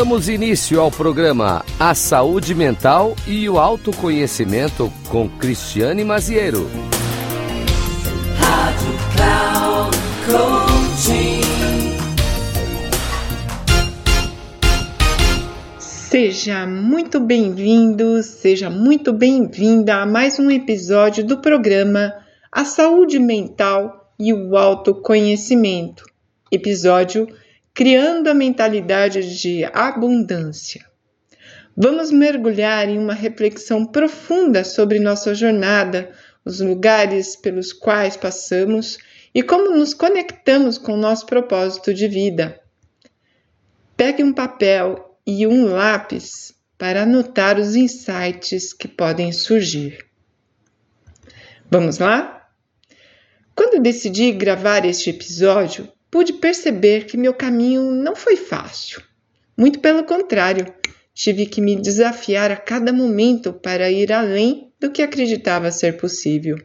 Damos início ao programa A Saúde Mental e o Autoconhecimento com Cristiane Maziero. Rádio Cloud Coaching. Seja muito bem-vindo, seja muito bem-vinda a mais um episódio do programa A Saúde Mental e o Autoconhecimento. Episódio Criando a Mentalidade de Abundância. Vamos mergulhar em uma reflexão profunda sobre nossa jornada, os lugares pelos quais passamos e como nos conectamos com o nosso propósito de vida. Pegue um papel e um lápis para anotar os insights que podem surgir. Vamos lá? Quando decidi gravar este episódio, pude perceber que meu caminho não foi fácil. Muito pelo contrário, tive que me desafiar a cada momento para ir além do que acreditava ser possível.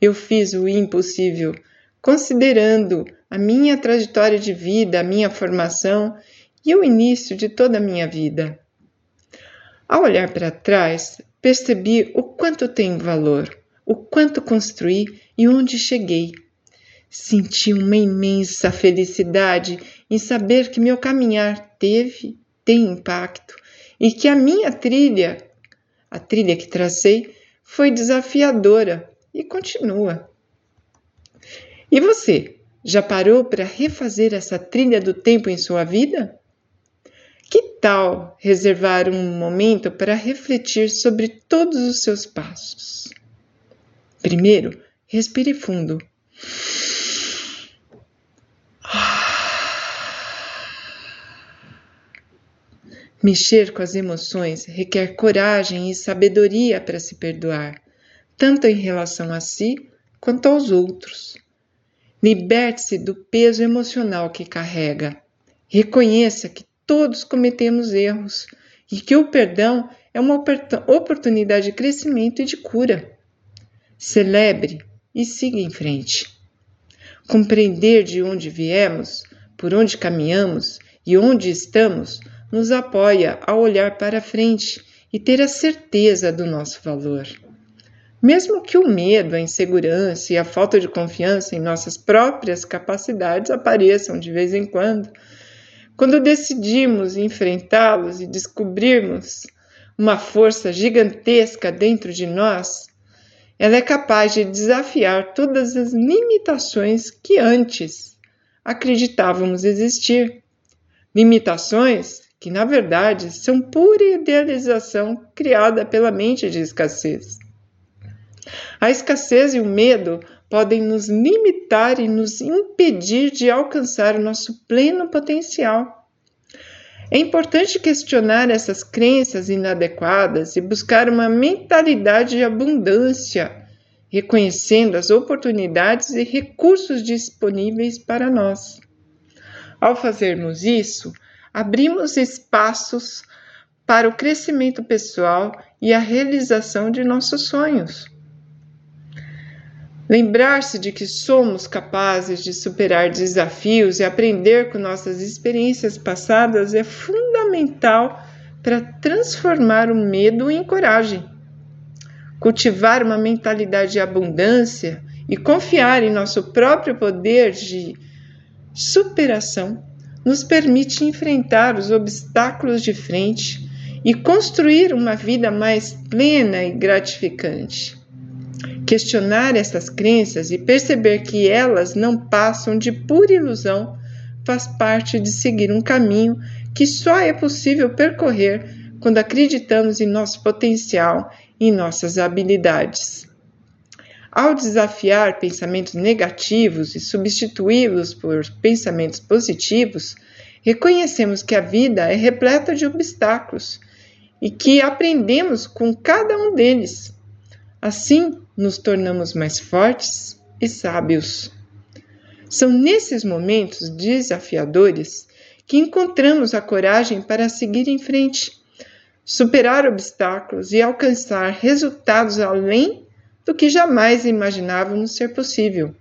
Eu fiz o impossível, considerando a minha trajetória de vida, a minha formação e o início de toda a minha vida. Ao olhar para trás, percebi o quanto tenho valor, o quanto construí e onde cheguei. Senti uma imensa felicidade em saber que meu caminhar teve, tem impacto e que a minha trilha, a trilha que tracei, foi desafiadora e continua. E você, já parou para refazer essa trilha do tempo em sua vida? Que tal reservar um momento para refletir sobre todos os seus passos? Primeiro, respire fundo. Mexer com as emoções requer coragem e sabedoria para se perdoar, tanto em relação a si quanto aos outros. Liberte-se do peso emocional que carrega. Reconheça que todos cometemos erros e que o perdão é uma oportunidade de crescimento e de cura. Celebre e siga em frente. Compreender de onde viemos, por onde caminhamos e onde estamos nos apoia a olhar para frente e ter a certeza do nosso valor. Mesmo que o medo, a insegurança e a falta de confiança em nossas próprias capacidades apareçam de vez em quando, quando decidimos enfrentá-los e descobrirmos uma força gigantesca dentro de nós, ela é capaz de desafiar todas as limitações que antes acreditávamos existir. Limitações que, na verdade, são pura idealização criada pela mente de escassez. A escassez e o medo podem nos limitar e nos impedir de alcançar o nosso pleno potencial. É importante questionar essas crenças inadequadas e buscar uma mentalidade de abundância, reconhecendo as oportunidades e recursos disponíveis para nós. Ao fazermos isso, abrimos espaços para o crescimento pessoal e a realização de nossos sonhos. Lembrar-se de que somos capazes de superar desafios e aprender com nossas experiências passadas é fundamental para transformar o medo em coragem. Cultivar uma mentalidade de abundância e confiar em nosso próprio poder de superação nos permite enfrentar os obstáculos de frente e construir uma vida mais plena e gratificante. Questionar essas crenças e perceber que elas não passam de pura ilusão faz parte de seguir um caminho que só é possível percorrer quando acreditamos em nosso potencial e em nossas habilidades. Ao desafiar pensamentos negativos e substituí-los por pensamentos positivos, reconhecemos que a vida é repleta de obstáculos e que aprendemos com cada um deles. Assim, nos tornamos mais fortes e sábios. São nesses momentos desafiadores que encontramos a coragem para seguir em frente, superar obstáculos e alcançar resultados além do que jamais imaginávamos ser possível.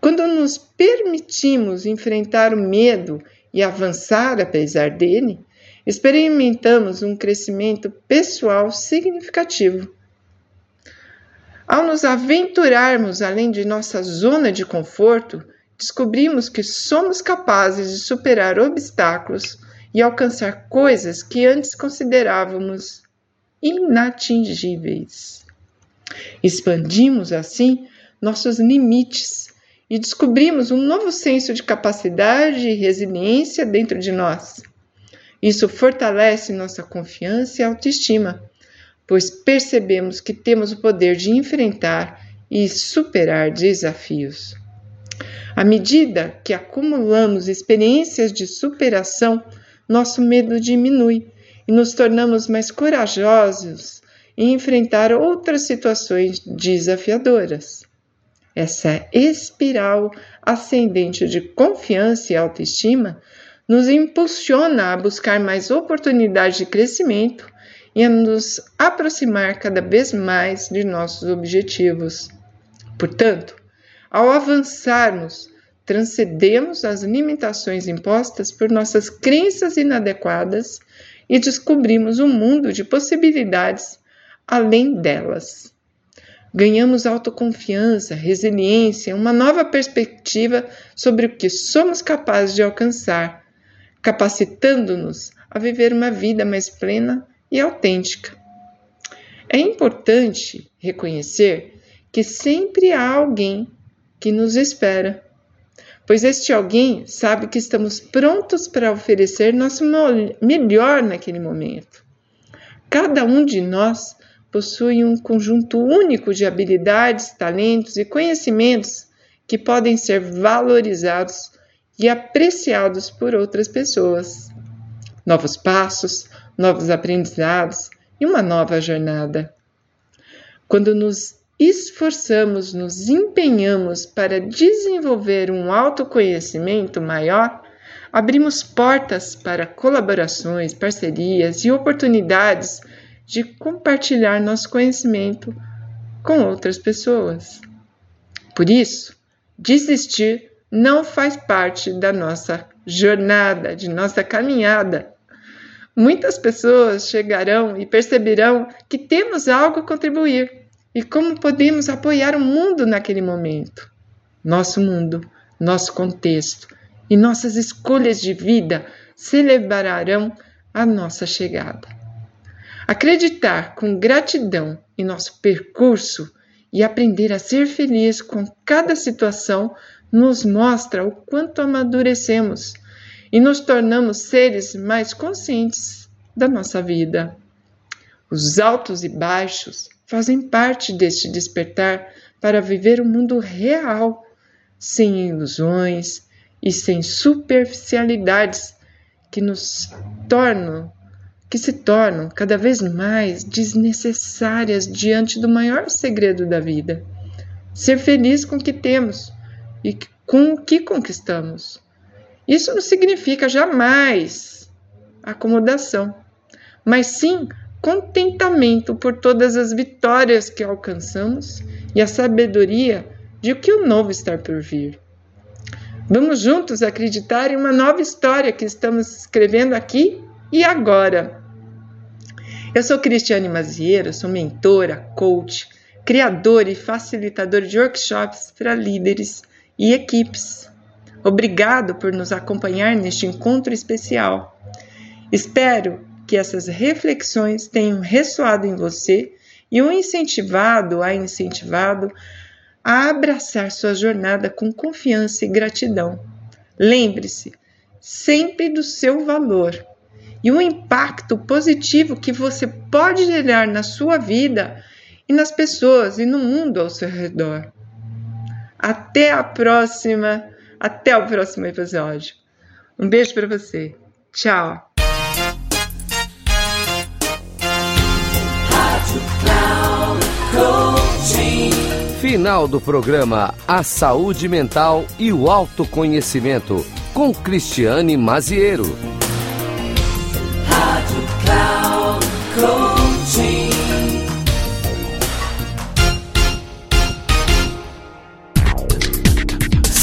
Quando nos permitimos enfrentar o medo e avançar apesar dele, experimentamos um crescimento pessoal significativo. Ao nos aventurarmos além de nossa zona de conforto, descobrimos que somos capazes de superar obstáculos e alcançar coisas que antes considerávamos inatingíveis. Expandimos assim nossos limites e descobrimos um novo senso de capacidade e resiliência dentro de nós. Isso fortalece nossa confiança e autoestima, pois percebemos que temos o poder de enfrentar e superar desafios. À medida que acumulamos experiências de superação, nosso medo diminui e nos tornamos mais corajosos em enfrentar outras situações desafiadoras. Essa espiral ascendente de confiança e autoestima nos impulsiona a buscar mais oportunidades de crescimento e a nos aproximar cada vez mais de nossos objetivos. Portanto, ao avançarmos, transcendemos as limitações impostas por nossas crenças inadequadas e descobrimos um mundo de possibilidades além delas. Ganhamos autoconfiança, resiliência, uma nova perspectiva sobre o que somos capazes de alcançar capacitando-nos a viver uma vida mais plena e autêntica. É importante reconhecer que sempre há alguém que nos espera, pois este alguém sabe que estamos prontos para oferecer nosso melhor naquele momento. Cada um de nós possui um conjunto único de habilidades, talentos e conhecimentos que podem ser valorizados e apreciados por outras pessoas. Novos passos, novos aprendizados e uma nova jornada. Quando nos esforçamos, nos empenhamos para desenvolver um autoconhecimento maior, abrimos portas para colaborações, parcerias e oportunidades de compartilhar nosso conhecimento com outras pessoas. Por isso, desistir não faz parte da nossa jornada, de nossa caminhada. Muitas pessoas chegarão e perceberão que temos algo a contribuir e como podemos apoiar o mundo naquele momento. Nosso mundo, nosso contexto e nossas escolhas de vida celebrarão a nossa chegada. Acreditar com gratidão em nosso percurso e aprender a ser feliz com cada situação nos mostra o quanto amadurecemos e nos tornamos seres mais conscientes da nossa vida. Os altos e baixos fazem parte deste despertar para viver o um mundo real, sem ilusões e sem superficialidades que nos tornam que se tornam cada vez mais desnecessárias diante do maior segredo da vida. Ser feliz com o que temos e com o que conquistamos. Isso não significa jamais acomodação, mas sim contentamento por todas as vitórias que alcançamos e a sabedoria de que o novo está por vir. Vamos juntos acreditar em uma nova história que estamos escrevendo aqui e agora. Eu sou Cristiane Mazieira, sou mentora, coach, criadora e facilitadora de workshops para líderes e equipes. Obrigado por nos acompanhar neste encontro especial. Espero que essas reflexões tenham ressoado em você e o incentivado a incentivado a abraçar sua jornada com confiança e gratidão. Lembre-se sempre do seu valor e o impacto positivo que você pode gerar na sua vida e nas pessoas e no mundo ao seu redor. Até a próxima, até o próximo episódio. Um beijo para você. Tchau. Final do programa A Saúde Mental e o Autoconhecimento com Cristiane Maziero.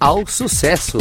ao sucesso.